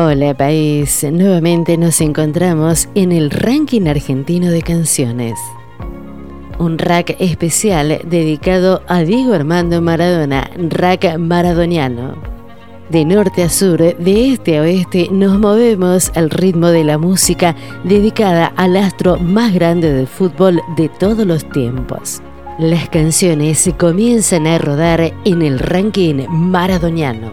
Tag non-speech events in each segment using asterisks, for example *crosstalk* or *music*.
Hola país, nuevamente nos encontramos en el ranking argentino de canciones. Un rack especial dedicado a Diego Armando Maradona, rack maradoniano. De norte a sur, de este a oeste, nos movemos al ritmo de la música dedicada al astro más grande del fútbol de todos los tiempos. Las canciones comienzan a rodar en el ranking maradoniano.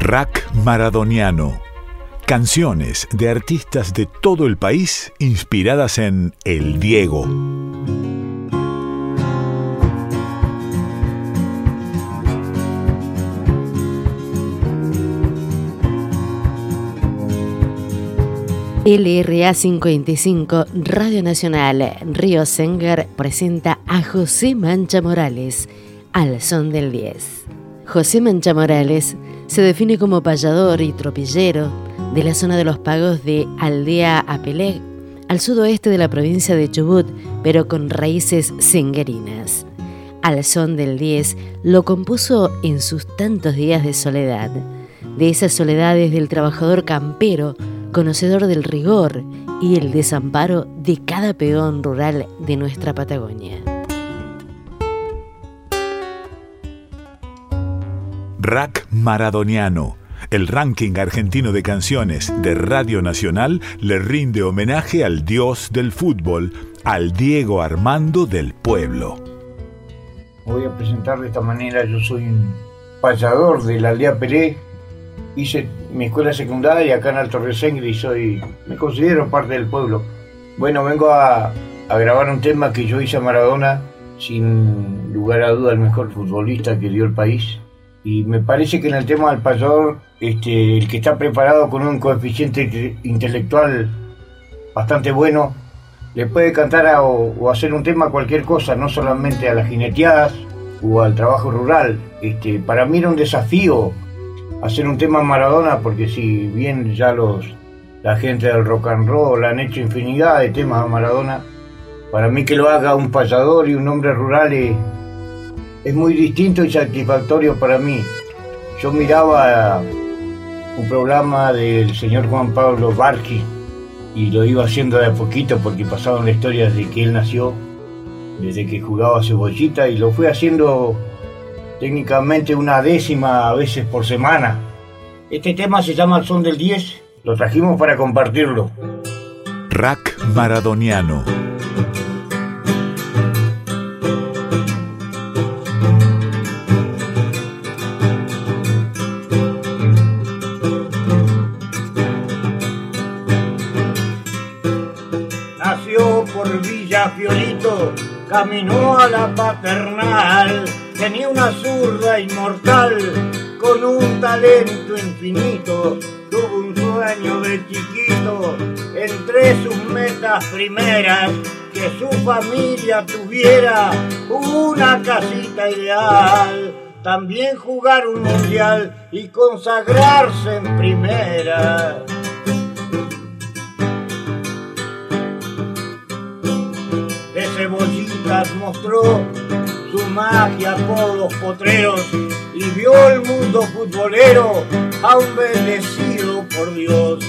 Rack Maradoniano. Canciones de artistas de todo el país inspiradas en El Diego. LRA 55 Radio Nacional Río Senger presenta a José Mancha Morales al son del 10. José Mancha Morales se define como payador y tropillero de la zona de los pagos de Aldea Apelé, al sudoeste de la provincia de Chubut, pero con raíces senguerinas. Al son del 10 lo compuso en sus tantos días de soledad, de esas soledades del trabajador campero, conocedor del rigor y el desamparo de cada peón rural de nuestra Patagonia. Rack Maradoniano. El ranking argentino de canciones de Radio Nacional le rinde homenaje al dios del fútbol, al Diego Armando del pueblo. Voy a presentar de esta manera, yo soy un payador de la aldea Peré, hice mi escuela secundaria acá en Alto Resengre y soy, me considero parte del pueblo. Bueno, vengo a, a grabar un tema que yo hice a Maradona, sin lugar a duda el mejor futbolista que dio el país. Y me parece que en el tema del payador, este, el que está preparado con un coeficiente intelectual bastante bueno, le puede cantar a- o, o hacer un tema a cualquier cosa, no solamente a las jineteadas o al trabajo rural. Este, para mí era un desafío hacer un tema a Maradona, porque si bien ya los la gente del rock and roll han hecho infinidad de temas a Maradona, para mí que lo haga un payador y un hombre rural es, es muy distinto y satisfactorio para mí. Yo miraba un programa del señor Juan Pablo Barqui y lo iba haciendo de a poquito porque pasaban la historia desde que él nació, desde que jugaba cebollita y lo fui haciendo técnicamente una décima a veces por semana. Este tema se llama El Son del 10, lo trajimos para compartirlo. Rack Maradoniano. Nació por Villa Fiorito, caminó a la paternal, tenía una zurda inmortal, con un talento infinito, tuvo un sueño de chiquito, entre sus metas primeras, que su familia tuviera una casita ideal, también jugar un mundial y consagrarse en primera. de cebollitas mostró magia por los potreros y vio el mundo futbolero aún por Dios.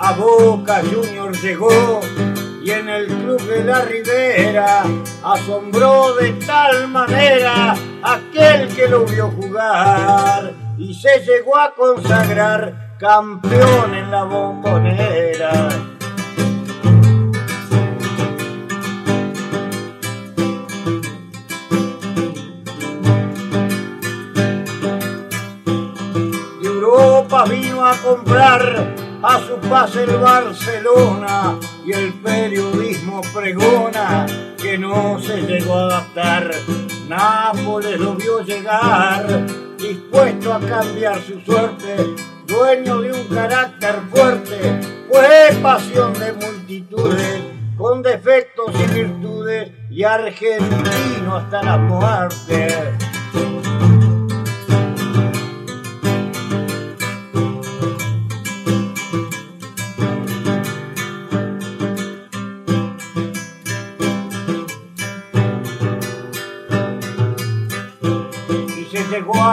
A Boca Junior llegó y en el club de la Ribera asombró de tal manera aquel que lo vio jugar y se llegó a consagrar campeón en la bombonera. Comprar a su pase el Barcelona y el periodismo pregona que no se llegó a adaptar. Nápoles lo vio llegar, dispuesto a cambiar su suerte, dueño de un carácter fuerte, fue pasión de multitudes, con defectos y virtudes, y argentino hasta la muerte.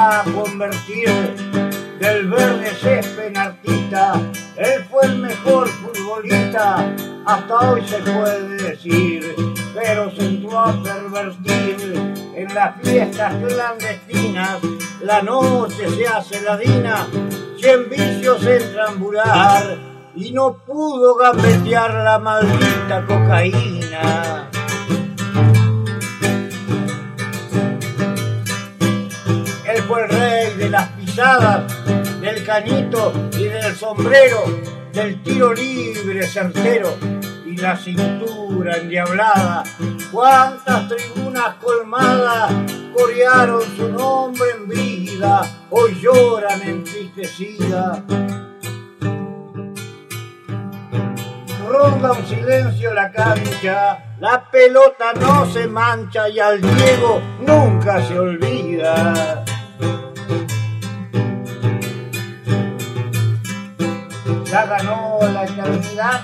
A convertir del verde césped en artista. Él fue el mejor futbolista, hasta hoy se puede decir, pero se entró a pervertir en las fiestas clandestinas. La noche se hace ladina, cien vicios entran bular y no pudo gambetear la maldita cocaína. El rey de las pisadas, del cañito y del sombrero, del tiro libre certero y la cintura endiablada. Cuántas tribunas colmadas corearon su nombre en vida, hoy lloran entristecidas. Ronda un silencio la cancha, la pelota no se mancha y al Diego nunca se olvida. Ya ganó la eternidad,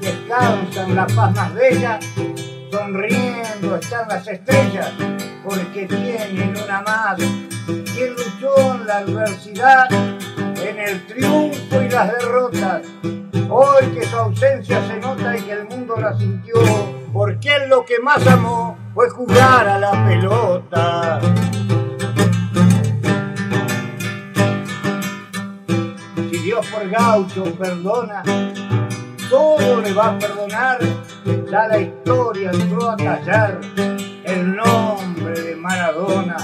descansa en la paz más bella, sonriendo están las estrellas, porque tienen una más, quien luchó en la adversidad, en el triunfo y las derrotas, hoy que su ausencia se nota y que el mundo la sintió, porque él lo que más amó fue jugar a la pelota. Dios por gaucho perdona, todo le va a perdonar, ya la historia entró a callar el nombre de Maradona.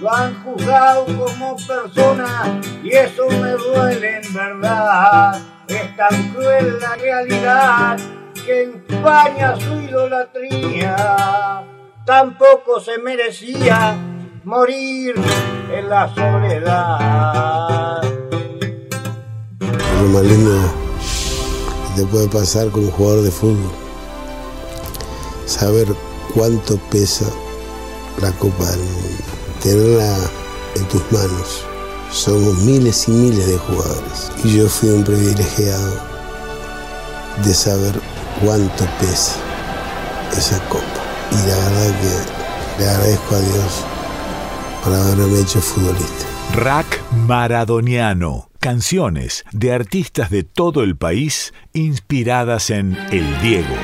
Lo han juzgado como persona y eso me duele en verdad. Es tan cruel la realidad que empaña su idolatría. Tampoco se merecía morir en la soledad lo más que te puede pasar con un jugador de fútbol. Saber cuánto pesa la Copa del Mundo. Tenerla en tus manos. Somos miles y miles de jugadores. Y yo fui un privilegiado de saber cuánto pesa esa copa. Y la verdad que le agradezco a Dios por haberme hecho futbolista. Rack Maradoniano canciones de artistas de todo el país inspiradas en El Diego.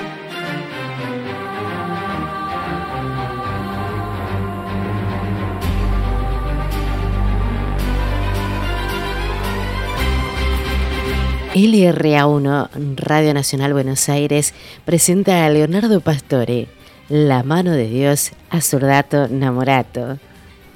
LRA1, Radio Nacional Buenos Aires, presenta a Leonardo Pastore, La mano de Dios a Sordato Namorato.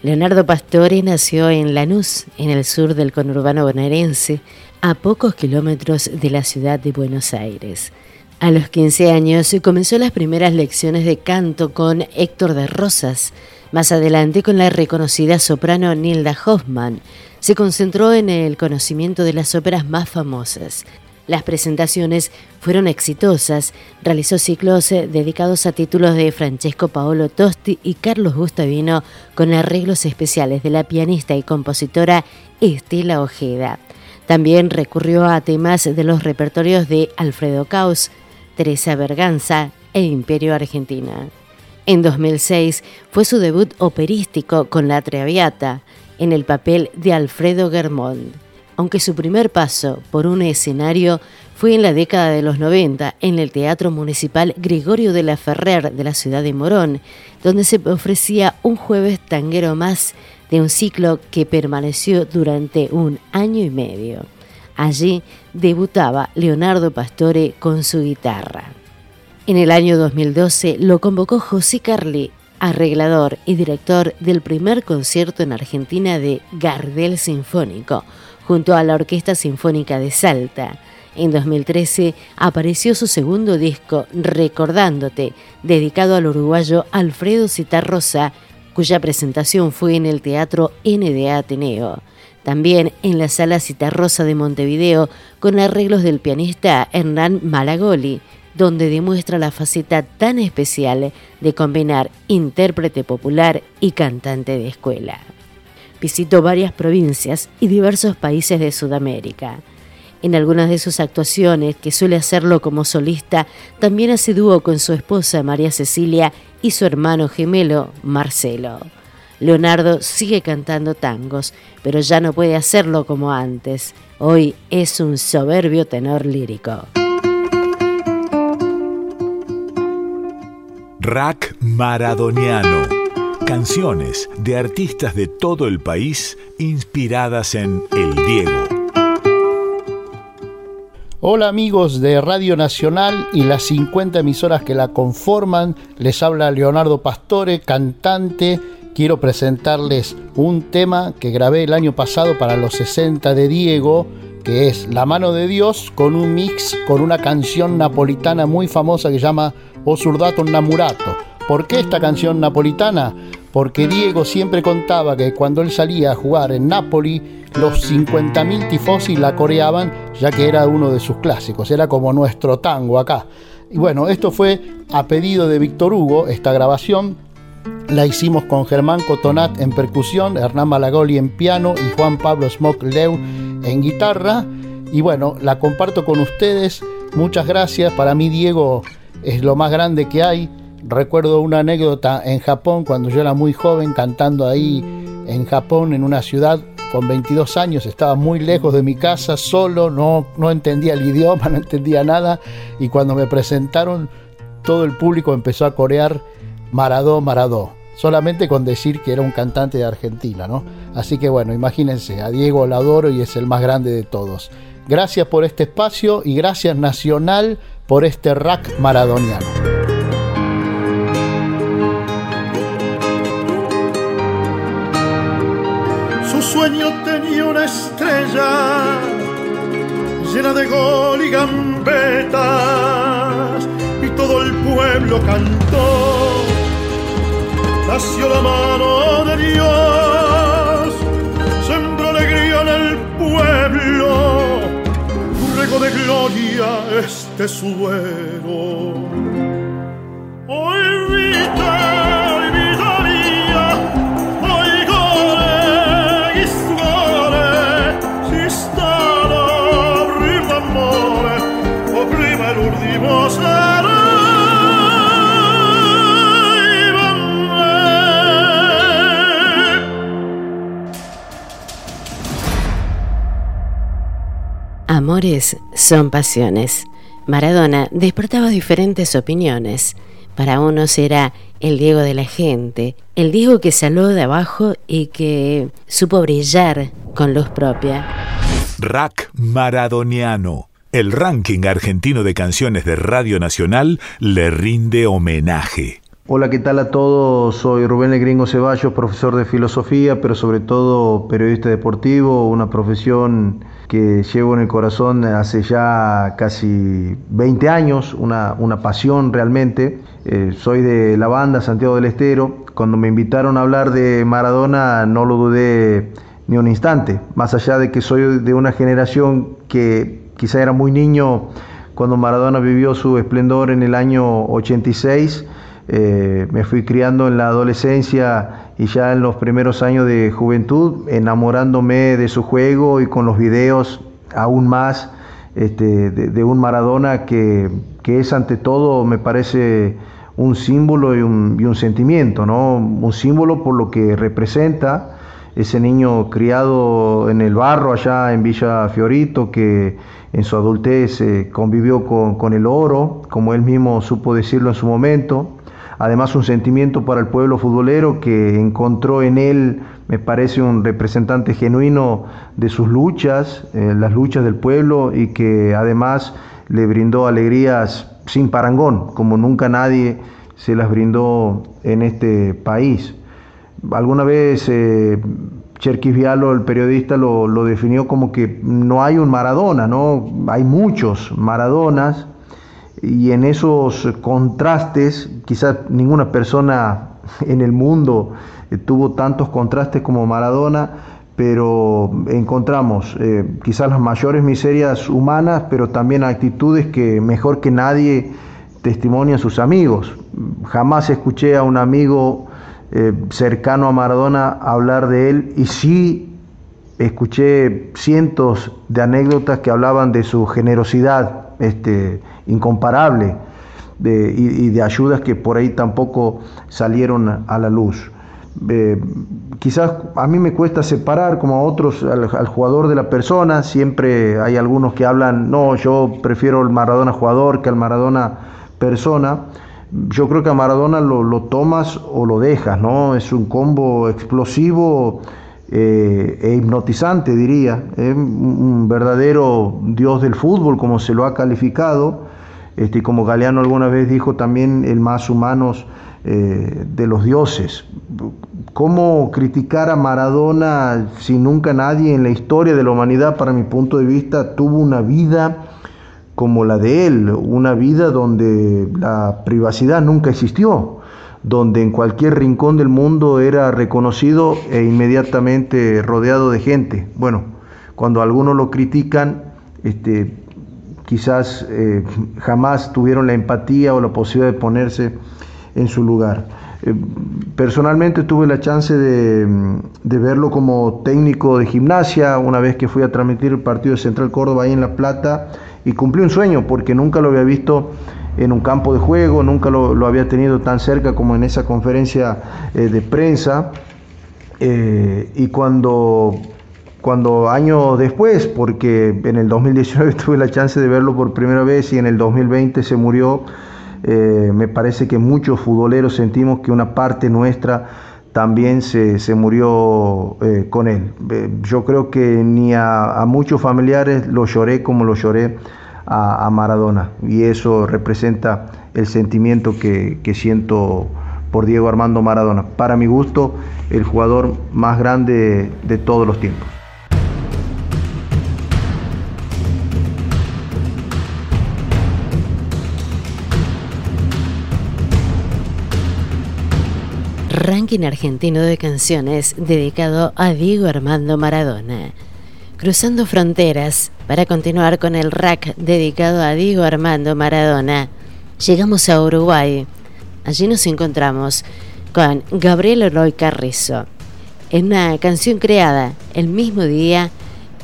Leonardo Pastore nació en Lanús, en el sur del conurbano bonaerense, a pocos kilómetros de la ciudad de Buenos Aires. A los 15 años comenzó las primeras lecciones de canto con Héctor de Rosas. Más adelante, con la reconocida soprano Nilda Hoffman, se concentró en el conocimiento de las óperas más famosas. Las presentaciones fueron exitosas. Realizó ciclos eh, dedicados a títulos de Francesco Paolo Tosti y Carlos Gustavino con arreglos especiales de la pianista y compositora Estela Ojeda. También recurrió a temas de los repertorios de Alfredo Caus, Teresa Berganza e Imperio Argentina. En 2006 fue su debut operístico con La Traviata, en el papel de Alfredo Germont, aunque su primer paso por un escenario fue en la década de los 90 en el Teatro Municipal Gregorio de la Ferrer de la ciudad de Morón, donde se ofrecía un jueves tanguero más de un ciclo que permaneció durante un año y medio. Allí debutaba Leonardo Pastore con su guitarra. En el año 2012 lo convocó José Carli, arreglador y director del primer concierto en Argentina de Gardel Sinfónico, junto a la Orquesta Sinfónica de Salta. En 2013 apareció su segundo disco, Recordándote, dedicado al uruguayo Alfredo Citarrosa, cuya presentación fue en el Teatro NDA Ateneo. También en la Sala Citarrosa de Montevideo, con arreglos del pianista Hernán Malagoli, donde demuestra la faceta tan especial de combinar intérprete popular y cantante de escuela. Visitó varias provincias y diversos países de Sudamérica. En algunas de sus actuaciones, que suele hacerlo como solista, también hace dúo con su esposa María Cecilia y su hermano gemelo Marcelo. Leonardo sigue cantando tangos, pero ya no puede hacerlo como antes. Hoy es un soberbio tenor lírico. Rack Maradoniano. Canciones de artistas de todo el país inspiradas en El Diego. Hola amigos de Radio Nacional y las 50 emisoras que la conforman. Les habla Leonardo Pastore, cantante. Quiero presentarles un tema que grabé el año pasado para los 60 de Diego, que es La mano de Dios con un mix con una canción napolitana muy famosa que se llama o Surdato Namurato. ¿Por qué esta canción napolitana? Porque Diego siempre contaba que cuando él salía a jugar en Nápoli, los 50.000 tifosi la coreaban, ya que era uno de sus clásicos, era como nuestro tango acá. Y bueno, esto fue a pedido de Víctor Hugo, esta grabación. La hicimos con Germán Cotonat en percusión, Hernán Malagoli en piano y Juan Pablo Smoke Leu en guitarra. Y bueno, la comparto con ustedes. Muchas gracias. Para mí, Diego es lo más grande que hay. Recuerdo una anécdota en Japón cuando yo era muy joven cantando ahí en Japón en una ciudad con 22 años, estaba muy lejos de mi casa, solo, no, no entendía el idioma, *laughs* no entendía nada y cuando me presentaron todo el público empezó a corear Maradó, Maradó, solamente con decir que era un cantante de Argentina, ¿no? Así que bueno, imagínense, a Diego lo adoro y es el más grande de todos. Gracias por este espacio y gracias Nacional por este rack maradoniano. Sueño tenía una estrella llena de gol y gambetas y todo el pueblo cantó. Nació la mano de Dios, sembró alegría en el pueblo de gloria este vita, hoy Amores son pasiones. Maradona despertaba diferentes opiniones. Para unos era el Diego de la gente, el Diego que salió de abajo y que supo brillar con luz propia. Rack Maradoniano. El ranking argentino de canciones de Radio Nacional le rinde homenaje. Hola, ¿qué tal a todos? Soy Rubén El Gringo Ceballos, profesor de filosofía, pero sobre todo periodista deportivo, una profesión que llevo en el corazón hace ya casi 20 años, una, una pasión realmente. Eh, soy de la banda Santiago del Estero. Cuando me invitaron a hablar de Maradona no lo dudé ni un instante, más allá de que soy de una generación que quizá era muy niño cuando Maradona vivió su esplendor en el año 86. Eh, me fui criando en la adolescencia y ya en los primeros años de juventud, enamorándome de su juego y con los videos aún más este, de, un Maradona que, es ante todo, me parece, un símbolo y un, sentimiento, ¿no? Un símbolo por lo que representa ese niño criado en el barro allá en Villa Fiorito, que en su adultez eh, convivió con, con, el oro, como él mismo supo decirlo en su momento. Además un sentimiento para el pueblo futbolero que encontró en él, me parece, un representante genuino de sus luchas, eh, las luchas del pueblo y que además le brindó alegrías sin parangón, como nunca nadie se las brindó en este país. Alguna vez eh, Cherkis Vialo, el periodista, lo, lo, definió como que no hay un Maradona, ¿no? Hay muchos Maradonas y en esos contrastes, quizás ninguna persona en el mundo eh, tuvo tantos contrastes como Maradona, pero encontramos eh, quizás las mayores miserias humanas, pero también actitudes que mejor que nadie testimonian sus amigos. Jamás escuché a un amigo eh, cercano a Maradona hablar de él y sí escuché cientos de anécdotas que hablaban de su generosidad este, incomparable y, de ayudas que por ahí tampoco salieron a la luz. Eh, quizás a mí me cuesta separar como a otros al, jugador de la persona, siempre hay algunos que hablan, no, yo prefiero el Maradona jugador que al Maradona persona. Yo creo que a Maradona lo, tomas o lo dejas, ¿no? Es un combo explosivo eh, e hipnotizante, diría. un verdadero dios del fútbol, como se lo ha calificado. Este, como Galeano alguna vez dijo, también el más humanos eh, de los dioses. ¿Cómo criticar a Maradona si nunca nadie en la historia de la humanidad, para mi punto de vista, tuvo una vida como la de él, una vida donde la privacidad nunca existió, donde en cualquier rincón del mundo era reconocido e inmediatamente rodeado de gente? Bueno, cuando algunos lo critican, este, quizás eh, jamás tuvieron la empatía o la posibilidad de ponerse en su lugar. Eh, personalmente tuve la chance de, verlo como técnico de gimnasia una vez que fui a transmitir el partido de Central Córdoba ahí en La Plata y cumplí un sueño porque nunca lo había visto en un campo de juego, nunca lo, había tenido tan cerca como en esa conferencia eh, de prensa. Eh, y cuando, cuando años después, porque en el 2019 *laughs* tuve la chance de verlo por primera vez y en el 2020 se murió, eh, me parece que muchos futboleros sentimos que una parte nuestra también se, murió eh, con él. Yo creo que ni a, muchos familiares lo lloré como lo lloré a, Maradona y eso representa el sentimiento que, siento por Diego Armando Maradona. Para mi gusto, el jugador más grande de todos los tiempos. ranking argentino de canciones dedicado a Diego Armando Maradona. Cruzando fronteras para continuar con el rack dedicado a Diego Armando Maradona, llegamos a Uruguay. Allí nos encontramos con Gabriel Eloy Carrizo, en una canción creada el mismo día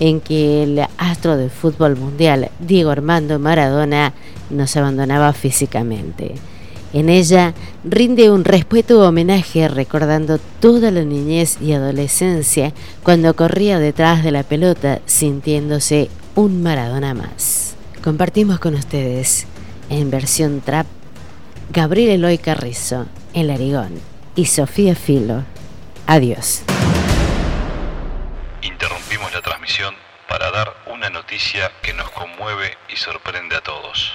en que el astro del fútbol mundial, Diego Armando Maradona, nos abandonaba físicamente. En ella rinde un respeto homenaje recordando toda la niñez y adolescencia cuando corría detrás de la pelota sintiéndose un Maradona más. Compartimos con ustedes en versión trap Gabriel Eloy Carrizo, El Arigón y Sofía Filo. Adiós. Interrumpimos la transmisión para dar una noticia que nos conmueve y sorprende a todos.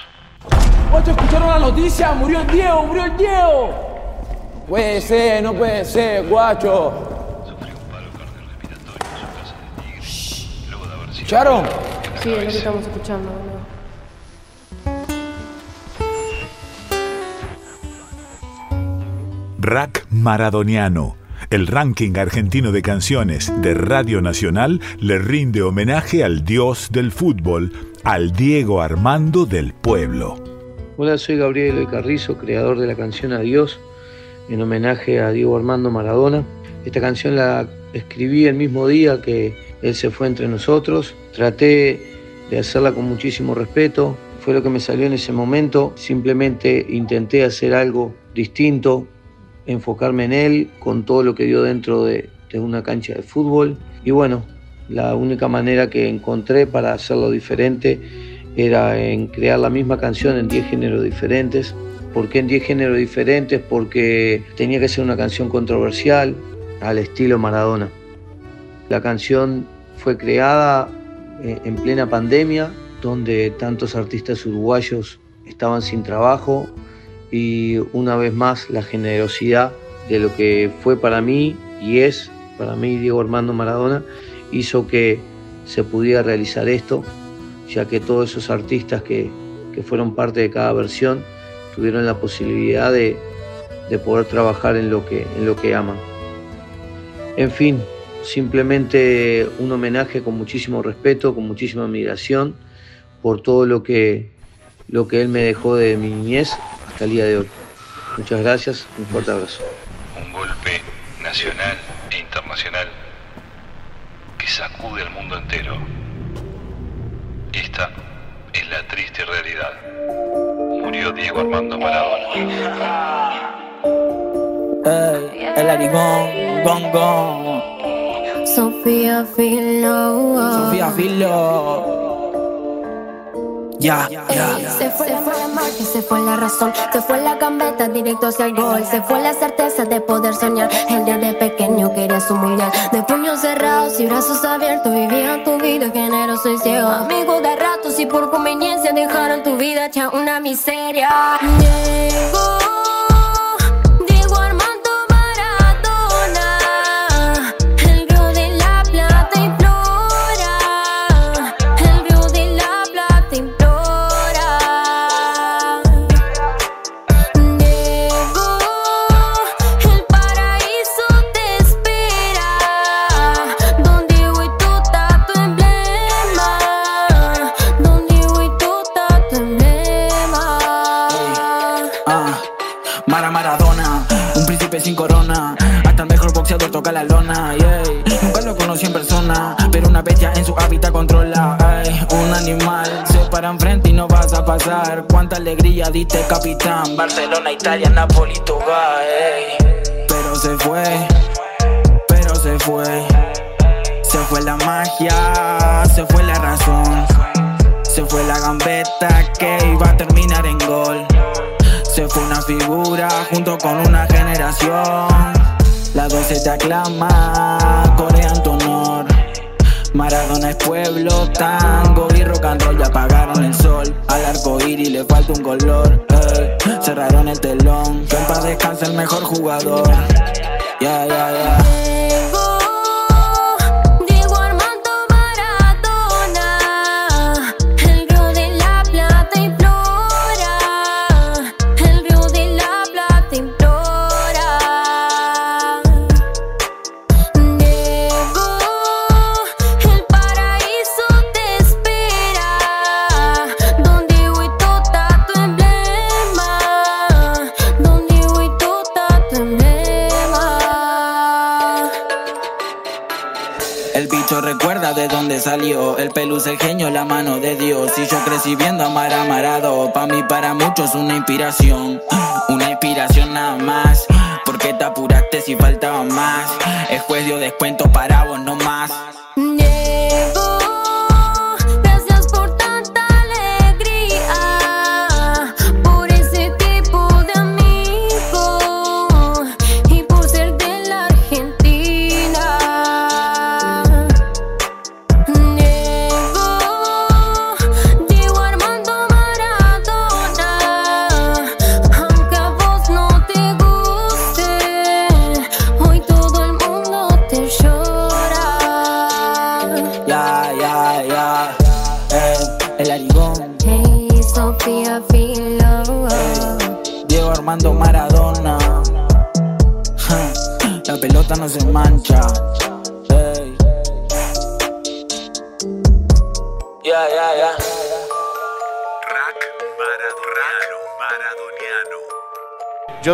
Guacho, ¿escucharon la noticia? ¡Murió el Diego! ¡Murió el Diego! Puede ser, no puede ser, guacho. ¿Escucharon? Sí, es lo que estamos escuchando. Rack Maradoniano. El ranking argentino de canciones de Radio Nacional le rinde homenaje al dios del fútbol, al Diego Armando del Pueblo. Hola, soy Gabriel Carrizo, creador de la canción Adiós, en homenaje a Diego Armando Maradona. Esta canción la escribí el mismo día que él se fue entre nosotros. Traté de hacerla con muchísimo respeto. Fue lo que me salió en ese momento. Simplemente intenté hacer algo distinto, enfocarme en él con todo lo que dio dentro de, de una cancha de fútbol. Y bueno, la única manera que encontré para hacerlo diferente era en crear la misma canción en 10 géneros diferentes. ¿Por qué en 10 géneros diferentes? Porque tenía que ser una canción controversial al estilo Maradona. La canción fue creada eh, en plena pandemia, donde tantos artistas uruguayos estaban sin trabajo y una vez más la generosidad de lo que fue para mí y es para mí Diego Armando Maradona hizo que se pudiera realizar esto, ya que todos esos artistas que, que fueron parte de cada versión tuvieron la posibilidad de, de poder trabajar en lo, que, en lo que aman. En fin, simplemente un homenaje con muchísimo respeto, con muchísima admiración por todo lo que, lo que él me dejó de mi niñez hasta el día de hoy. Muchas gracias, un fuerte abrazo. Un golpe nacional e internacional sacude al mundo entero. Esta es la triste realidad. Murió Diego Armando Maradona. Ey, el arigón, gong gong. Sofía Filo. Sofía Filo. Ya, ya. Se fue, la marca, se fue la razón, se fue la gambeta directo hacia el gol, se fue la certeza de poder soñar. El desde pequeño quería su mundial, de puños cerrados y brazos abiertos, vivía tu vida generoso y ciego. Amigos de ratos y por conveniencia dejaron tu vida hecha una miseria. Llegó Cuánta alegría diste, capitán. Barcelona, Italia, Napoli, tu ey. Pero se fue, pero se fue. Se fue la magia, se fue la razón. Se fue la gambeta que iba a terminar en gol. Se fue una figura junto con una generación. La 12 te aclama, honor. Maradona es pueblo, tango y rock and roll. Ya apagaron el sol. Al arco iris le falta un color. Cerraron el telón. Que en paz descanse el mejor jugador. El bicho recuerda de dónde salió. El pelus, el genio, la mano de Dios. Y yo crecí viendo a Marado. Pa' mí, para muchos, una inspiración. Una inspiración nada más. Porque te apuraste si faltaba más. El juez dio descuento para vos no más.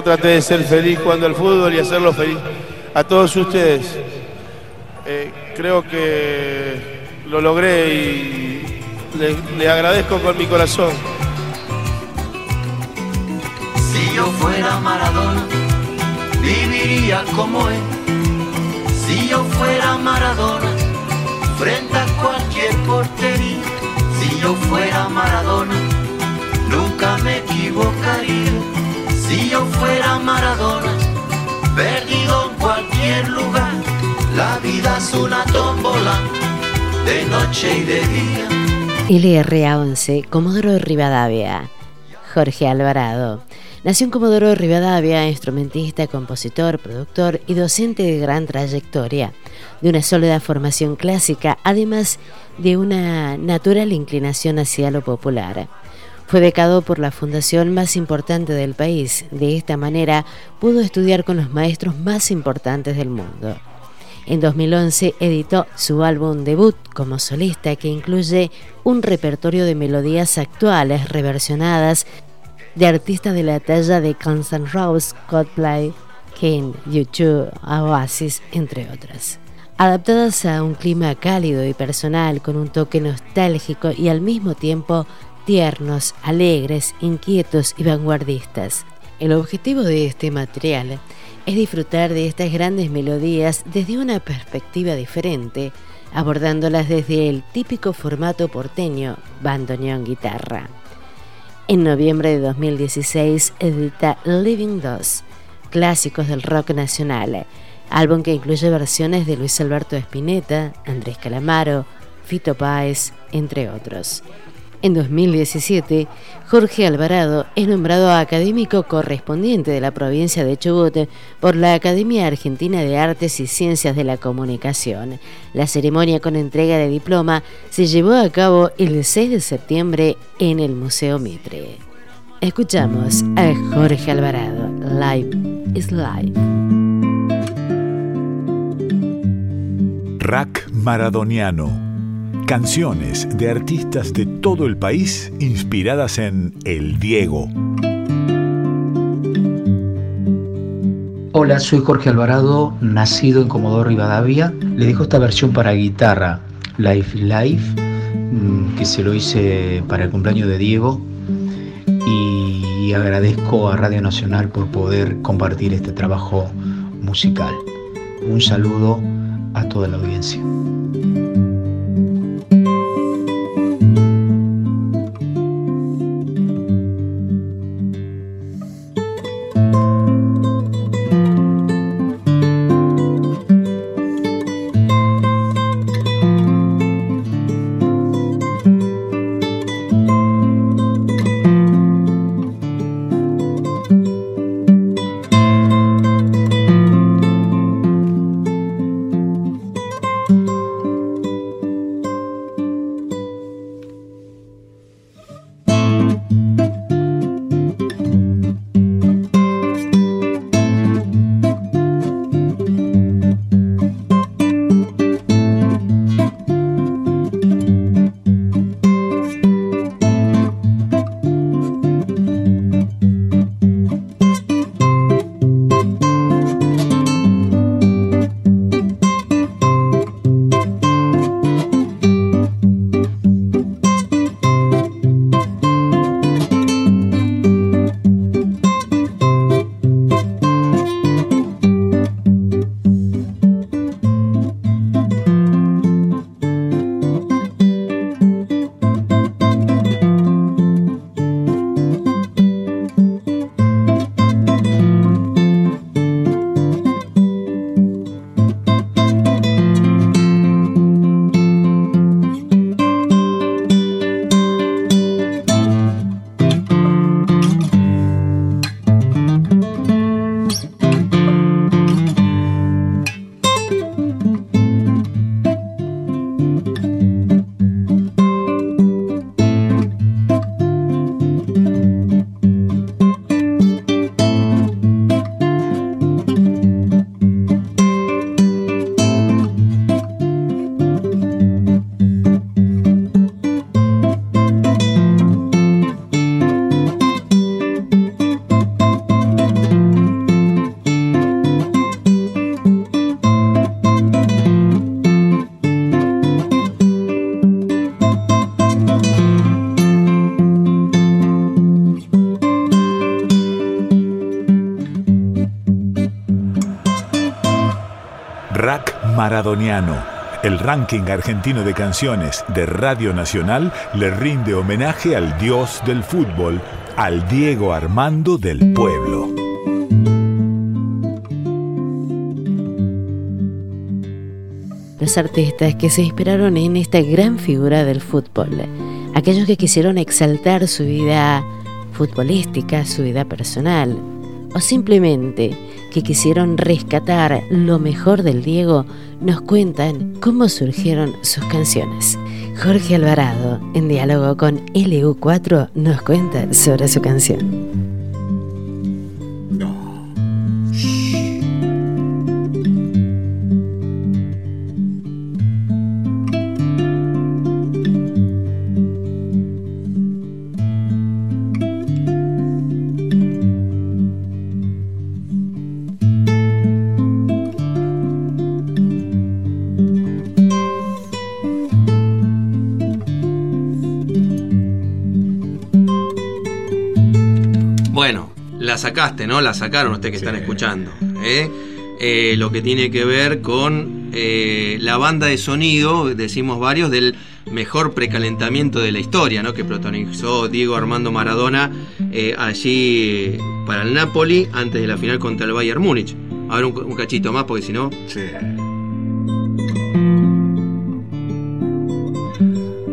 Traté de ser feliz jugando al fútbol y hacerlo feliz a todos ustedes. Eh, creo que lo logré y le, agradezco con mi corazón. Si yo fuera Maradona, viviría como él. Si yo fuera Maradona, frente a cualquier portería. Si yo fuera Maradona, perdido en cualquier lugar. La vida es una tómbola de noche y de día. LRA11, Comodoro Rivadavia. Jorge Alvarado. Nació en Comodoro Rivadavia, instrumentista, compositor, productor y docente de gran trayectoria, de una sólida formación clásica, además de una natural inclinación hacia lo popular. Fue becado por la fundación más importante del país. De esta manera pudo estudiar con los maestros más importantes del mundo. En 2011 editó su álbum debut como solista que incluye un repertorio de melodías actuales reversionadas de artistas de la talla de Guns N' Roses, Coldplay, King, U2, Oasis, entre otras. Adaptadas a un clima cálido y personal con un toque nostálgico y al mismo tiempo tiernos, alegres, inquietos y vanguardistas. El objetivo de este material es disfrutar de estas grandes melodías desde una perspectiva diferente, abordándolas desde el típico formato porteño, bandoneón guitarra. En noviembre de 2016 edita Living Dos, clásicos del rock nacional, álbum que incluye versiones de Luis Alberto Spinetta, Andrés Calamaro, Fito Páez, entre otros. En 2017, Jorge Alvarado es nombrado académico correspondiente de la provincia de Chubut por la Academia Argentina de Artes y Ciencias de la Comunicación. La ceremonia con entrega de diploma se llevó a cabo el 6 de septiembre en el Museo Mitre. Escuchamos a Jorge Alvarado. Live is live. Rack Maradoniano Canciones de artistas de todo el país inspiradas en El Diego. Hola, soy Jorge Alvarado, nacido en Comodoro Rivadavia. Le dejo esta versión para guitarra, Life Life, mm, que se lo hice para el cumpleaños de Diego. Y agradezco a Radio Nacional por poder compartir este trabajo musical. Un saludo a toda la audiencia. Ranking argentino de canciones de Radio Nacional le rinde homenaje al dios del fútbol, al Diego Armando del Pueblo. Los artistas que se inspiraron en esta gran figura del fútbol, aquellos que quisieron exaltar su vida futbolística, su vida personal, o simplemente que quisieron rescatar lo mejor del Diego, nos cuentan cómo surgieron sus canciones. Jorge Alvarado, en diálogo con LU4, nos cuenta sobre su canción. Sacaste, ¿no? La sacaron ustedes que están escuchando. ¿eh? Eh, lo que tiene que ver con eh, la banda de sonido, decimos varios, del mejor precalentamiento de la historia, ¿no? Que protagonizó Diego Armando Maradona allí para el Napoli antes de la final contra el Bayern Múnich. A ver un, cachito más porque si no.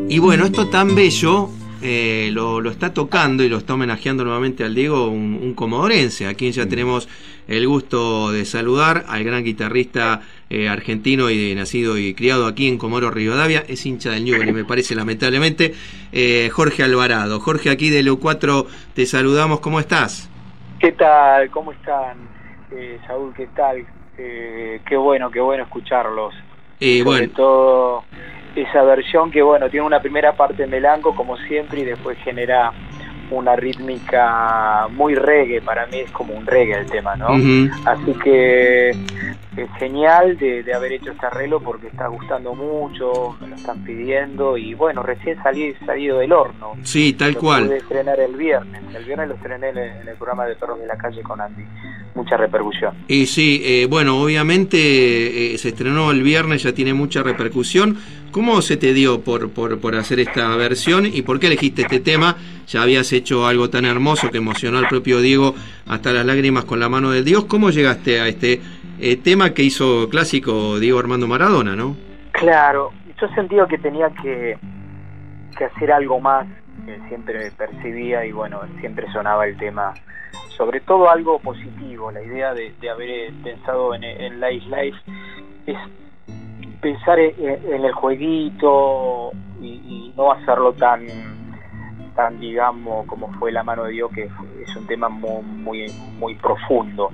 Y bueno, esto tan bello eh, lo, está tocando y lo está homenajeando nuevamente al Diego, un, comodorense, a quien ya tenemos el gusto de saludar, al gran guitarrista eh, argentino y nacido y criado aquí en Comoro Rivadavia, es hincha del Newell, me parece lamentablemente, eh, Jorge Alvarado. Jorge, aquí de lo 4 te saludamos, ¿cómo estás? ¿Qué tal? ¿Cómo están? Saúl, ¿qué tal? qué bueno, qué bueno escucharlos. y bueno. todo esa versión que bueno, tiene una primera parte melanco como siempre y después genera una rítmica muy reggae, para mí es como un reggae el tema, ¿no? Así que es genial de, haber hecho este arreglo porque está gustando mucho, me lo están pidiendo y bueno, recién salí salido del horno. Sí, tal lo cual. Pude estrenar el viernes, el viernes lo estrené en el, programa de Perros de la Calle con Andy, mucha repercusión. Y sí, eh, bueno, obviamente eh, se estrenó el viernes, ya tiene mucha repercusión. ¿Cómo se te dio por, por, por hacer esta versión y por qué elegiste este tema? Ya habías hecho algo tan hermoso que emocionó al propio Diego hasta las lágrimas con la mano de Dios. ¿Cómo llegaste a este eh, tema que hizo clásico Diego Armando Maradona, no? Claro, yo sentía que tenía que, que hacer algo más siempre percibía y bueno, siempre sonaba el tema, sobre todo algo positivo, la idea de, haber pensado en, en Life Life es pensar en, el jueguito y, no hacerlo tan tan digamos como fue la mano de Dios que es un tema muy muy muy profundo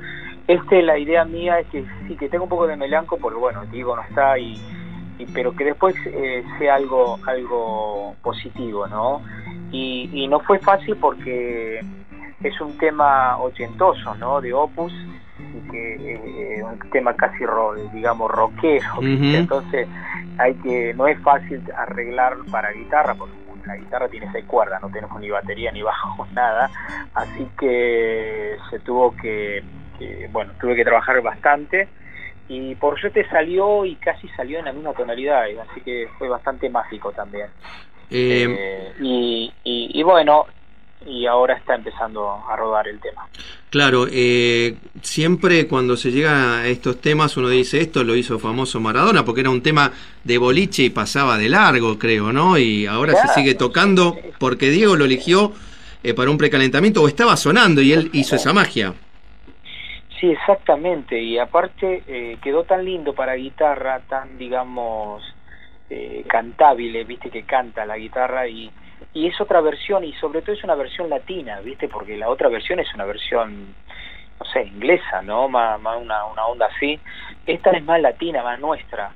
este, la idea mía es que sí, que tengo un poco de melanco, porque bueno, digo, no está, y, pero que después eh, sea algo, algo positivo, ¿no? Y, no fue fácil porque es un tema ochentoso, ¿no? De Opus, y que eh, un tema casi, digamos, rockero, entonces hay que, no es fácil arreglar para guitarra, porque la guitarra tiene seis cuerdas, no tenemos ni batería ni bajo, *laughs* nada, así que se tuvo que bueno, tuve que trabajar bastante. Y por suerte salió y casi salió en la misma tonalidad, así que fue bastante mágico también. Eh, eh, y, y, bueno, y ahora está empezando a rodar el tema. Claro, eh, siempre cuando se llega a estos temas uno dice esto lo hizo famoso Maradona porque era un tema de boliche y pasaba de largo, creo, ¿no? Y ahora se sigue tocando porque Diego lo eligió para un precalentamiento o estaba sonando y él hizo esa magia. Sí, exactamente, y aparte eh, quedó tan lindo para guitarra, tan, digamos, eh, cantable, viste que canta la guitarra y, y es otra versión y sobre todo es una versión latina, viste, porque la otra versión es una versión, no sé, inglesa, ¿no? Más, una, una onda así. Esta es más latina, más nuestra.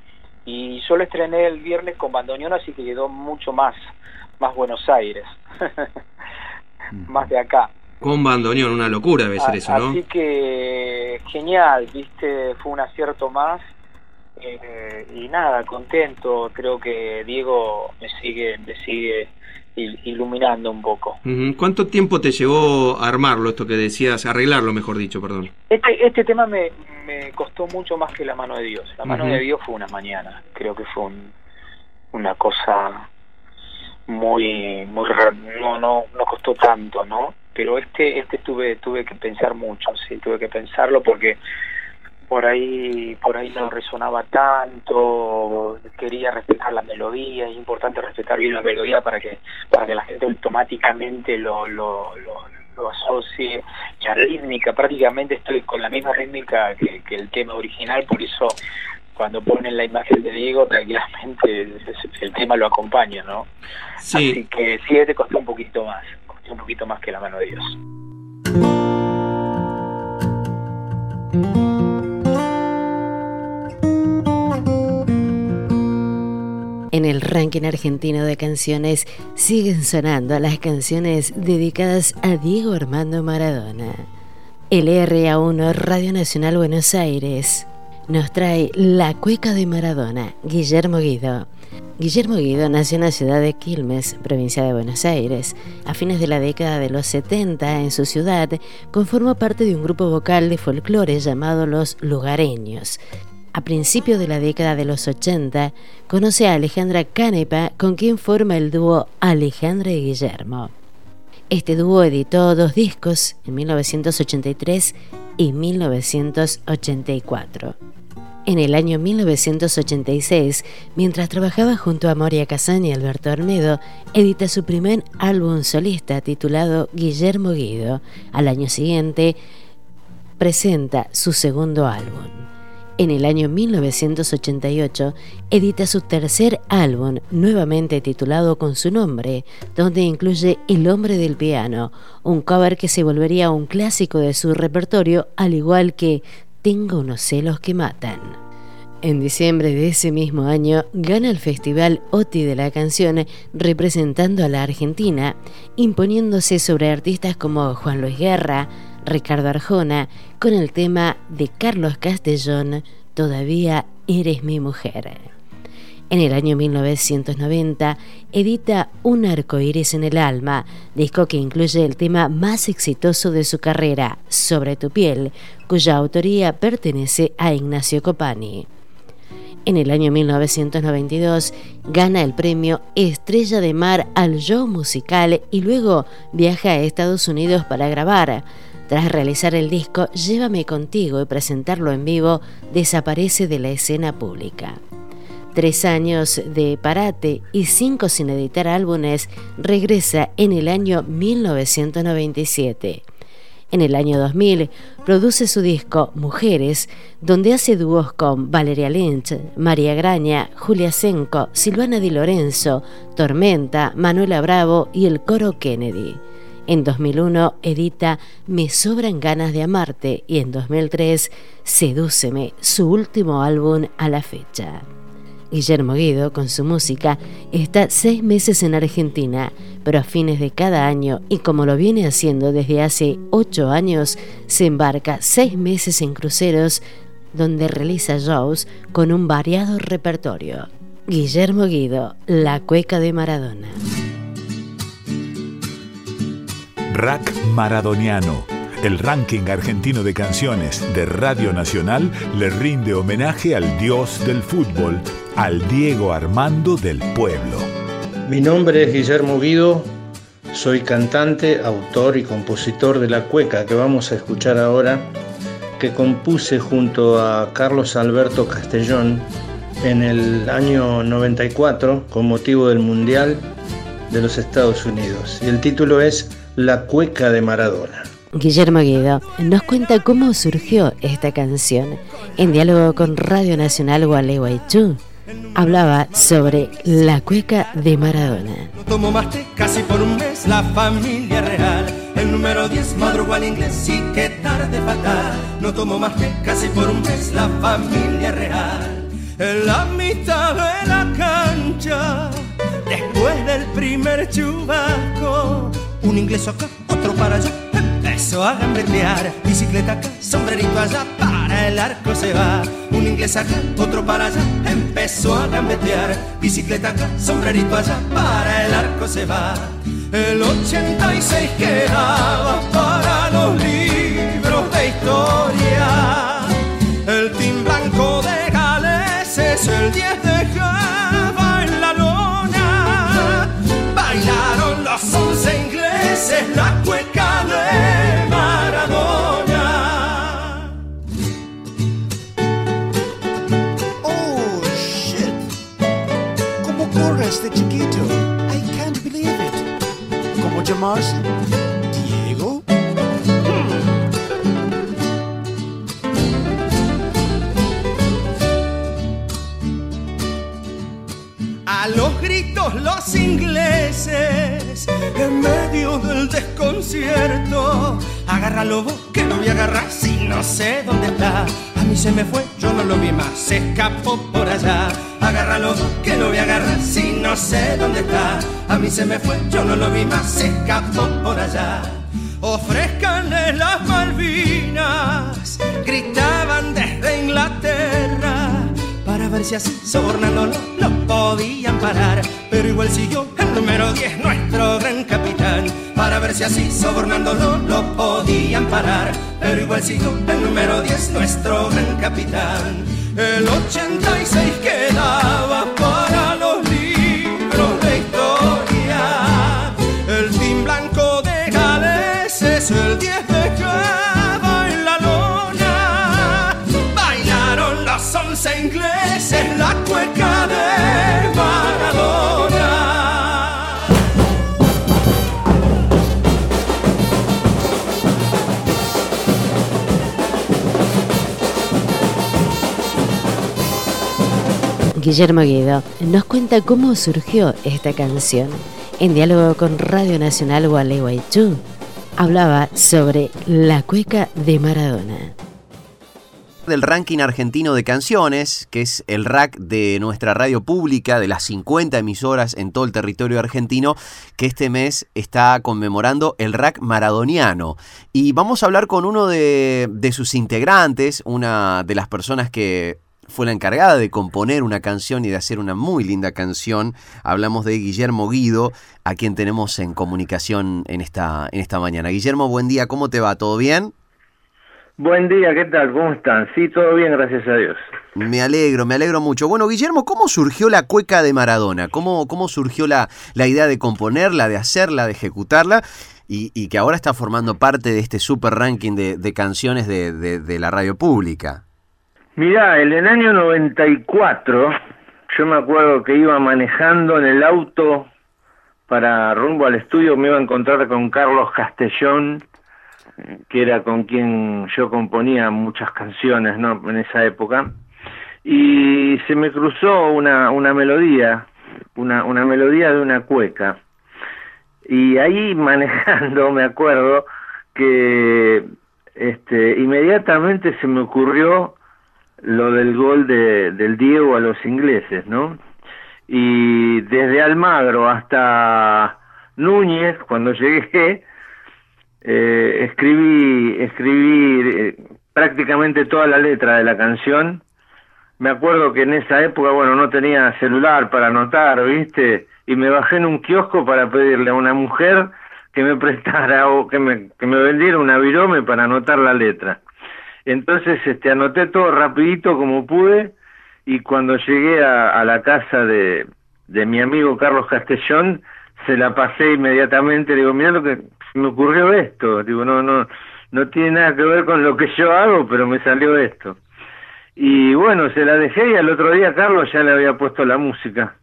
Y yo lo estrené el viernes con bandoneón, así que quedó mucho más, más Buenos Aires, *laughs* más de acá. Con bandoneón, una locura debe ser eso, ¿no? Así que genial, viste, fue un acierto más. Eh, y nada, contento, creo que Diego me sigue, me sigue iluminando un poco. ¿Cuánto tiempo te llevó a armarlo, esto que decías, arreglarlo, mejor dicho, perdón? Este, este tema me, me costó mucho más que la mano de Dios. La mano de Dios fue una mañana, creo que fue un- una cosa muy muy no no no costó tanto, ¿no? Pero este este tuve tuve que pensar mucho, sí, tuve que pensarlo porque por ahí por ahí no resonaba tanto quería respetar la melodía es importante respetar bien la melodía para que para que la gente automáticamente lo lo, lo, lo asocie. La rítmica prácticamente estoy con la misma rítmica que, que el tema original por eso cuando ponen la imagen de Diego tranquilamente el, el tema lo acompaña no Sí. así que sí este costó un poquito más costó un poquito más que la mano de Dios En el ranking argentino de canciones siguen sonando las canciones dedicadas a Diego Armando Maradona. El RA1 Radio Nacional Buenos Aires nos trae La Cueca de Maradona, Guillermo Guido. Guillermo Guido nació en la ciudad de Quilmes, provincia de Buenos Aires. A fines de la década de los 70, en su ciudad, conformó parte de un grupo vocal de folclore llamado Los Lugareños. A principios de la década de los 80, conoce a Alejandra Canepa, con quien forma el dúo Alejandra y Guillermo. Este dúo editó dos discos en 1983 y 1984. En el año 1986, mientras trabajaba junto a Moria Kazan y Alberto Arnedo, edita su primer álbum solista titulado Guillermo Guido. Al año siguiente, presenta su segundo álbum. En el año 1988 edita su tercer álbum, nuevamente titulado con su nombre, donde incluye El hombre del piano, un cover que se volvería un clásico de su repertorio, al igual que Tengo unos celos que matan. En diciembre de ese mismo año gana el Festival OTI de la canción representando a la Argentina, imponiéndose sobre artistas como Juan Luis Guerra, Ricardo Arjona, con el tema de Carlos Castellón, Todavía eres mi mujer. En el año 1990 edita Un arco iris en el alma, disco que incluye el tema más exitoso de su carrera, Sobre tu piel, cuya autoría pertenece a Ignacio Copani. En el año 1992 gana el premio Estrella de Mar al Show Musical y luego viaja a Estados Unidos para grabar. Tras realizar el disco Llévame contigo y presentarlo en vivo, desaparece de la escena pública. Tres años de parate y cinco sin editar álbumes, regresa en el año 1997. En el año 2000 produce su disco Mujeres, donde hace dúos con Valeria Lynch, María Graña, Julia Senco, Silvana Di Lorenzo, Tormenta, Manuela Bravo y el coro Kennedy. En 2001 edita Me sobran ganas de amarte y en 2003 Sedúceme, su último álbum a la fecha. Guillermo Guido, con su música, está seis meses en Argentina, pero a fines de cada año, y como lo viene haciendo desde hace ocho años, se embarca seis meses en cruceros donde realiza shows con un variado repertorio. Guillermo Guido, La Cueca de Maradona. Rack Maradoniano. El ranking argentino de canciones de Radio Nacional le rinde homenaje al dios del fútbol, al Diego Armando del pueblo. Mi nombre es Guillermo Guido, soy cantante, autor y compositor de La Cueca que vamos a escuchar ahora, que compuse junto a Carlos Alberto Castellón en el año 94 con motivo del Mundial de los Estados Unidos. Y el título es La Cueca de Maradona. Guillermo Guido nos cuenta cómo surgió esta canción. En diálogo con Radio Nacional Gualeguaychú, hablaba sobre la cueca de Maradona. No tomo más té casi por un mes, la familia real. El número 10 madrugó al inglés y qué tarde fatal. No tomo más té casi por un mes, la familia real. En la mitad de la cancha, después del primer chubasco, un inglés acá, otro para allá. Empezó a gambetear. Bicicleta acá, sombrerito allá. Para el arco se va. Un inglés acá, otro para allá. Empezó a gambetear. Bicicleta acá, sombrerito allá. Para el arco se va. El 86 quedaba para los libros de historia. El team blanco de Gales es el 10 ingleses, la cueca de Maradona. Oh, shit. ¿Cómo corre este chiquito? I can't believe it. ¿Cómo llamarse? ¿Diego? A los gritos los ingleses, en medio del desconcierto. Agárralo vos, que lo voy a agarrar si no sé dónde está. A mí se me fue, yo no lo vi más, se escapó por allá. Agárralo vos, que lo voy a agarrar si no sé dónde está. A mí se me fue, yo no lo vi más, se escapó por allá. Ofrezcanle las Malvinas, gritaban desde Inglaterra para ver si así sobornándolo lo podían parar. Pero igual siguió el número 10, nuestro gran capitán, para ver si así sobornándolo lo podían parar. Pero igual siguió el número 10, nuestro gran capitán. El 86 quedaba para los libros de Guillermo Guido nos cuenta cómo surgió esta canción. En diálogo con Radio Nacional Gualeguaychú, hablaba sobre la cueca de Maradona. del ranking argentino de canciones, que es el rack de nuestra radio pública, de las 50 emisoras en todo el territorio argentino, que este mes está conmemorando el rack maradoniano. Y vamos a hablar con uno de, de sus integrantes, una de las personas que fue la encargada de componer una canción y de hacer una muy linda canción. Hablamos de Guillermo Guido, a quien tenemos en comunicación en esta, en esta mañana. Guillermo, buen día, ¿cómo te va? ¿Todo bien? Buen día, ¿qué tal? ¿Cómo están? Sí, todo bien, gracias a Dios. Me alegro, me alegro mucho. Bueno, Guillermo, ¿cómo surgió la cueca de Maradona? ¿Cómo, cómo surgió la, la idea de componerla, de hacerla, de ejecutarla? Y, y que ahora está formando parte de este super ranking de, de canciones de, de, de la radio pública. Mirá, en el año 94, yo me acuerdo que iba manejando en el auto para rumbo al estudio, me iba a encontrar con Carlos Castellón, que era con quien yo componía muchas canciones ¿no? en esa época, y se me cruzó una, una melodía, una, una melodía de una cueca. Y ahí *laughs* manejando me acuerdo que este, inmediatamente se me ocurrió lo del gol de, del Diego a los ingleses, ¿no? Y desde Almagro hasta Núñez, cuando llegué, *laughs* eh, escribí, escribí eh, prácticamente toda la letra de la canción. Me acuerdo que en esa época, bueno, no tenía celular para anotar, ¿viste? Y me bajé en un kiosco para pedirle a una mujer que me *laughs* prestara o que me, que me vendiera una virome para anotar la letra. Entonces este, anoté todo rapidito como pude y cuando llegué a, la casa de, de mi amigo Carlos Castellón, se la pasé inmediatamente, digo, mira lo que me ocurrió esto, digo, no, no, no tiene nada que ver con lo que yo hago, pero me salió esto. Y bueno, se la dejé y al otro día Carlos ya le había puesto la música.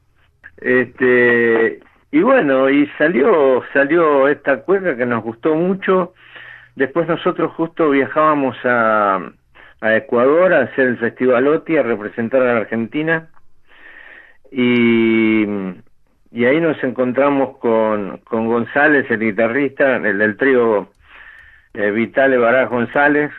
Este, y bueno, y salió, salió esta cueca que nos gustó mucho. Después nosotros justo viajábamos a, Ecuador a hacer el Festival OTI, a representar a la Argentina. Y, ahí nos encontramos con, con González, el guitarrista, el del trío eh, Vitale Baraj González,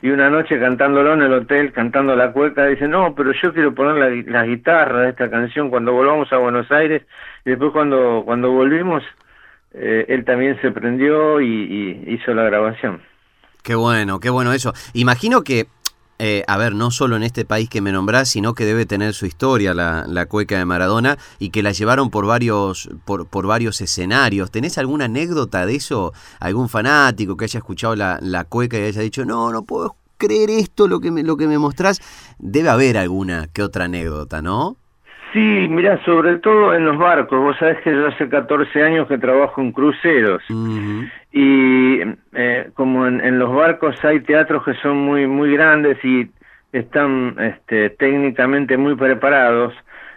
y una noche cantándolo en el hotel, cantando la cueca, dice, no, pero yo quiero poner la, la guitarra de esta canción cuando volvamos a Buenos Aires, y después cuando, cuando volvimos, eh, él también se prendió y, hizo la grabación. Qué bueno, qué bueno eso. Imagino que, eh, a ver, no solo en este país que me nombrás, sino que debe tener su historia la, la cueca de Maradona y que la llevaron por varios, por, por varios escenarios. ¿Tenés alguna anécdota de eso? ¿Algún fanático que haya escuchado la, la cueca y haya dicho, no, no puedo creer esto, lo que me, lo que me mostrás? Debe haber alguna que otra anécdota, ¿no? Sí, mira, sobre todo en los barcos. Vos sabés que yo hace 14 años que trabajo en cruceros. Y eh, como en, en, los barcos hay teatros que son muy muy grandes y están este, técnicamente muy preparados,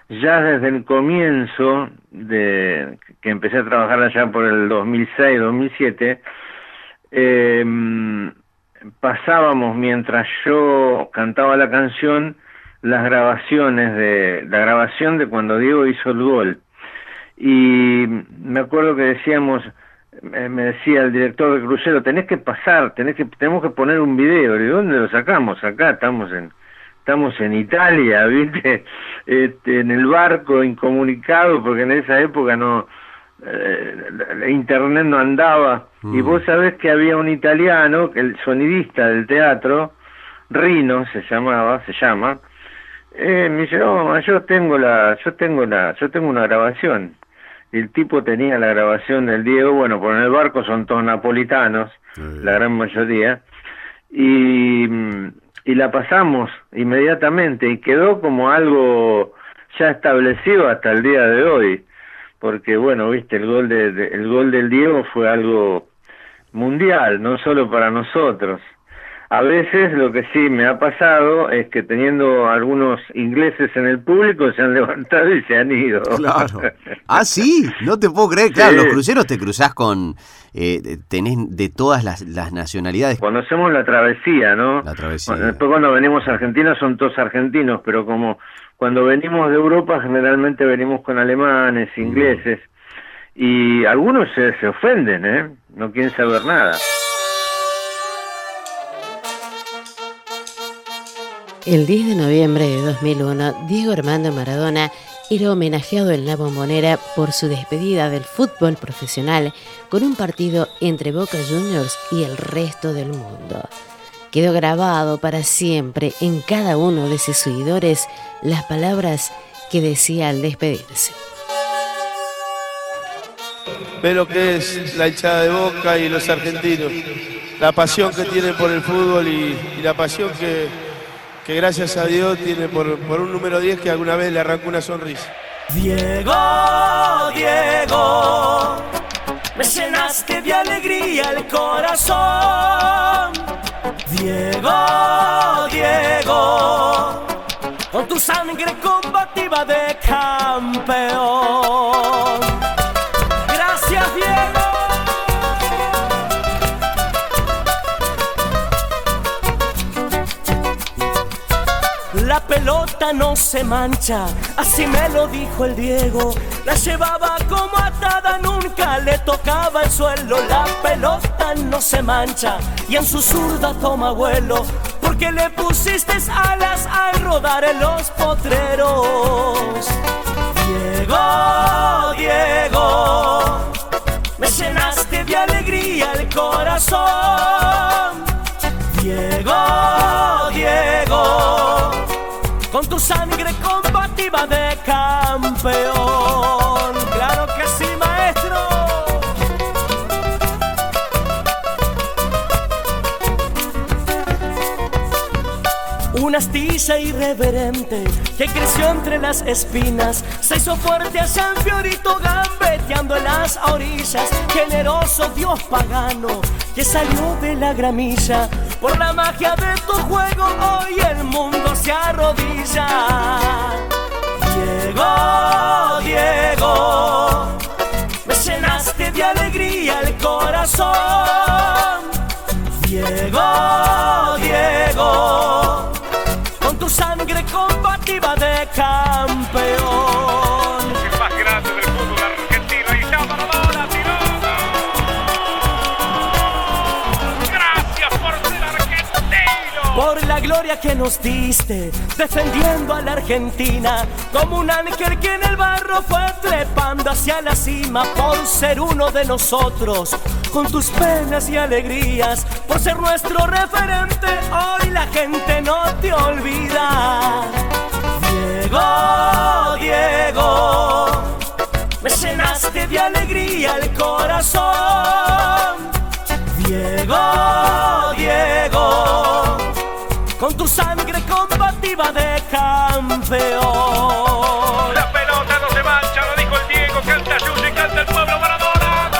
ya desde el comienzo de que empecé a trabajar allá por el 2006-2007, eh, pasábamos mientras yo cantaba la canción las grabaciones de la grabación de cuando Diego hizo el gol. Y me acuerdo que decíamos me decía el director del crucero tenés que pasar tenés que tenemos que poner un video de dónde lo sacamos acá estamos en estamos en Italia *laughs* viste este, en el barco incomunicado porque en esa época no eh, internet no andaba y vos sabés que había un italiano el sonidista del teatro Rino se llamaba se llama eh, me dice, yo tengo la, yo tengo la, yo tengo una grabación. El tipo tenía la grabación del Diego, bueno, por en el barco son todos napolitanos, la gran mayoría, y, y la pasamos inmediatamente y quedó como algo ya establecido hasta el día de hoy, porque bueno, viste, el gol de el gol del Diego fue algo mundial, no solo para nosotros. A veces lo que sí me ha pasado es que teniendo algunos ingleses en el público se han *laughs* levantado y se han ido. Claro. Ah, sí, no te puedo creer. Claro, los cruceros te cruzás con... Eh, tenés de todas las, las, nacionalidades. Cuando hacemos la travesía, ¿no? La travesía. Después cuando venimos a Argentina son todos argentinos, pero como cuando venimos de Europa generalmente venimos con alemanes, ingleses, y algunos se, se ofenden, ¿eh? No quieren saber nada. El 10 de noviembre de 2001, Diego Armando Maradona era homenajeado en la bombonera por su despedida del fútbol profesional con un partido entre Boca Juniors y el resto del mundo. Quedó grabado para siempre en cada uno de sus seguidores las palabras que decía al despedirse. Pero que es la hinchada de Boca y los argentinos, la pasión que tienen por el fútbol y la pasión que, que gracias a Dios tiene por, por, un número 10 que alguna vez le arrancó una sonrisa. Diego, Diego, me llenaste de alegría el corazón. Diego, Diego, con tu sangre combativa de campeón. Pelota no se mancha, así me lo dijo el Diego. La llevaba como atada, nunca le tocaba el suelo. La pelota no se mancha y en su zurda toma vuelo. Porque le pusiste alas al rodar en los potreros. Diego, Diego, me llenaste de alegría el corazón. Diego, Diego, con tu sangre combativa de campeón. Una astilla irreverente que creció entre las espinas se hizo fuerte allá en Fiorito gambeteando en las orillas. Generoso Dios pagano que salió de la gramilla por la magia de tu juego. Hoy el mundo se arrodilla. Diego, Diego, me llenaste de alegría el corazón. Diego, Diego tu sangre combativa de campeón. Gloria que nos diste, defendiendo a la Argentina, como un ángel que en el barro fue trepando hacia la cima, por ser uno de nosotros, con tus penas y alegrías, por ser nuestro referente, hoy la gente no te olvida. Diego, Diego, me llenaste de alegría el corazón. Diego, Diego, con tu sangre combativa de campeón. La pelota no se mancha, lo dijo el Diego, canta Yuyo canta el pueblo Maradona.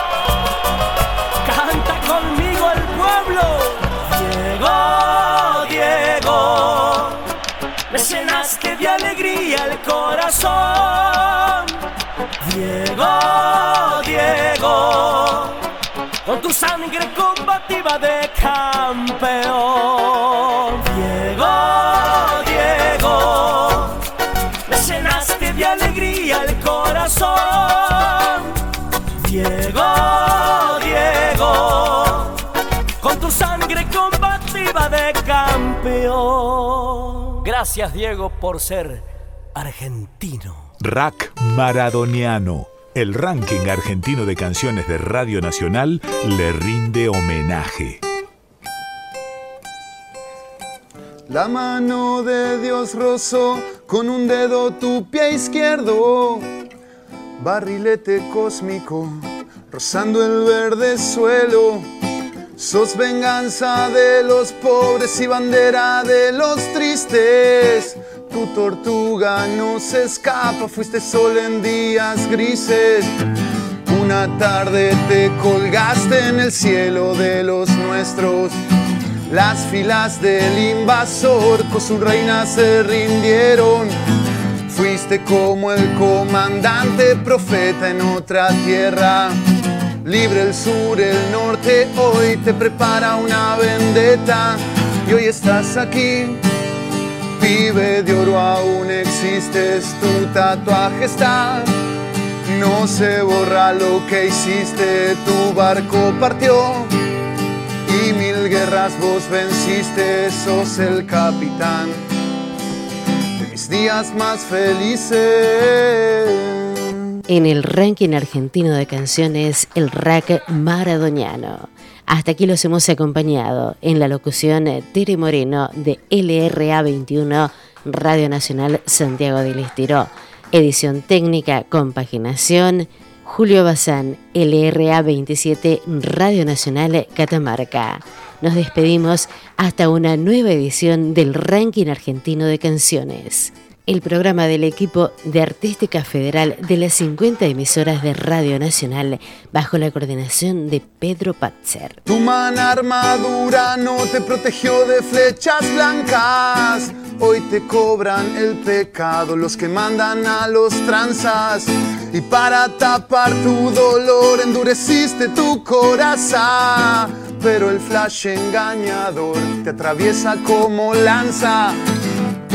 Canta conmigo el pueblo, Diego, Diego. Me llenaste de alegría el corazón, Diego, Diego con tu sangre combativa de campeón. Diego, Diego, me llenaste de alegría el corazón. Diego, Diego, con tu sangre combativa de campeón. Gracias, Diego, por ser argentino. Rack Maradoniano. El ranking argentino de canciones de Radio Nacional le rinde homenaje. La mano de Dios rozó con un dedo tu pie izquierdo, barrilete cósmico, rozando el verde suelo. Sos venganza de los pobres y bandera de los tristes. Tu tortuga no se escapa, fuiste sol en días grises. Una tarde te colgaste en el cielo de los nuestros. Las filas del invasor con su reina se rindieron. Fuiste como el comandante profeta en otra tierra. Libre el sur, el norte, hoy te prepara una vendetta. Y hoy estás aquí, pibe de oro, aún existes, tu tatuaje está. No se borra lo que hiciste, tu barco partió. Y mil guerras vos venciste, sos el capitán de mis días más felices. En el ranking argentino de canciones, el rack maradoniano. Hasta aquí los hemos acompañado en la locución Tere Moreno de LRA 21 Radio Nacional Santiago del Estero. Edición técnica, compaginación, Julio Bazán, LRA 27 Radio Nacional Catamarca. Nos despedimos hasta una nueva edición del ranking argentino de canciones el programa del equipo de Artística Federal de las 50 emisoras de Radio Nacional bajo la coordinación de Pedro Patzer. Tu mana armadura no te protegió de flechas blancas. Hoy te cobran el pecado los que mandan a los tranzas. Y para tapar tu dolor endureciste tu corazón. Pero el flash engañador te atraviesa como lanza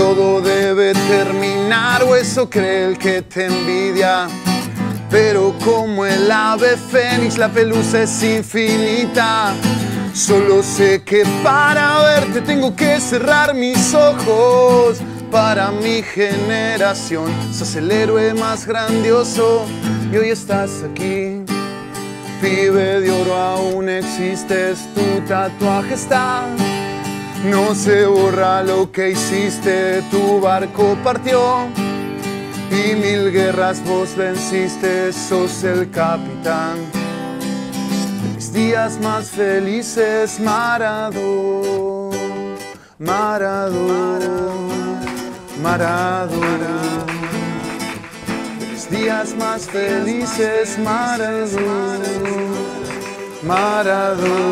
todo debe terminar o eso cree el que te envidia. Pero como el ave fénix la pelusa es infinita. Solo sé que para verte tengo que cerrar mis ojos. Para mi generación sos el héroe más grandioso y hoy estás aquí. Pibe de oro aún existes, tu tatuaje está no se borra lo que hiciste, tu barco partió y mil guerras vos venciste, sos el capitán. De mis días más felices, Marado, Marado, Marado. Mis días más felices, Marado, Marado.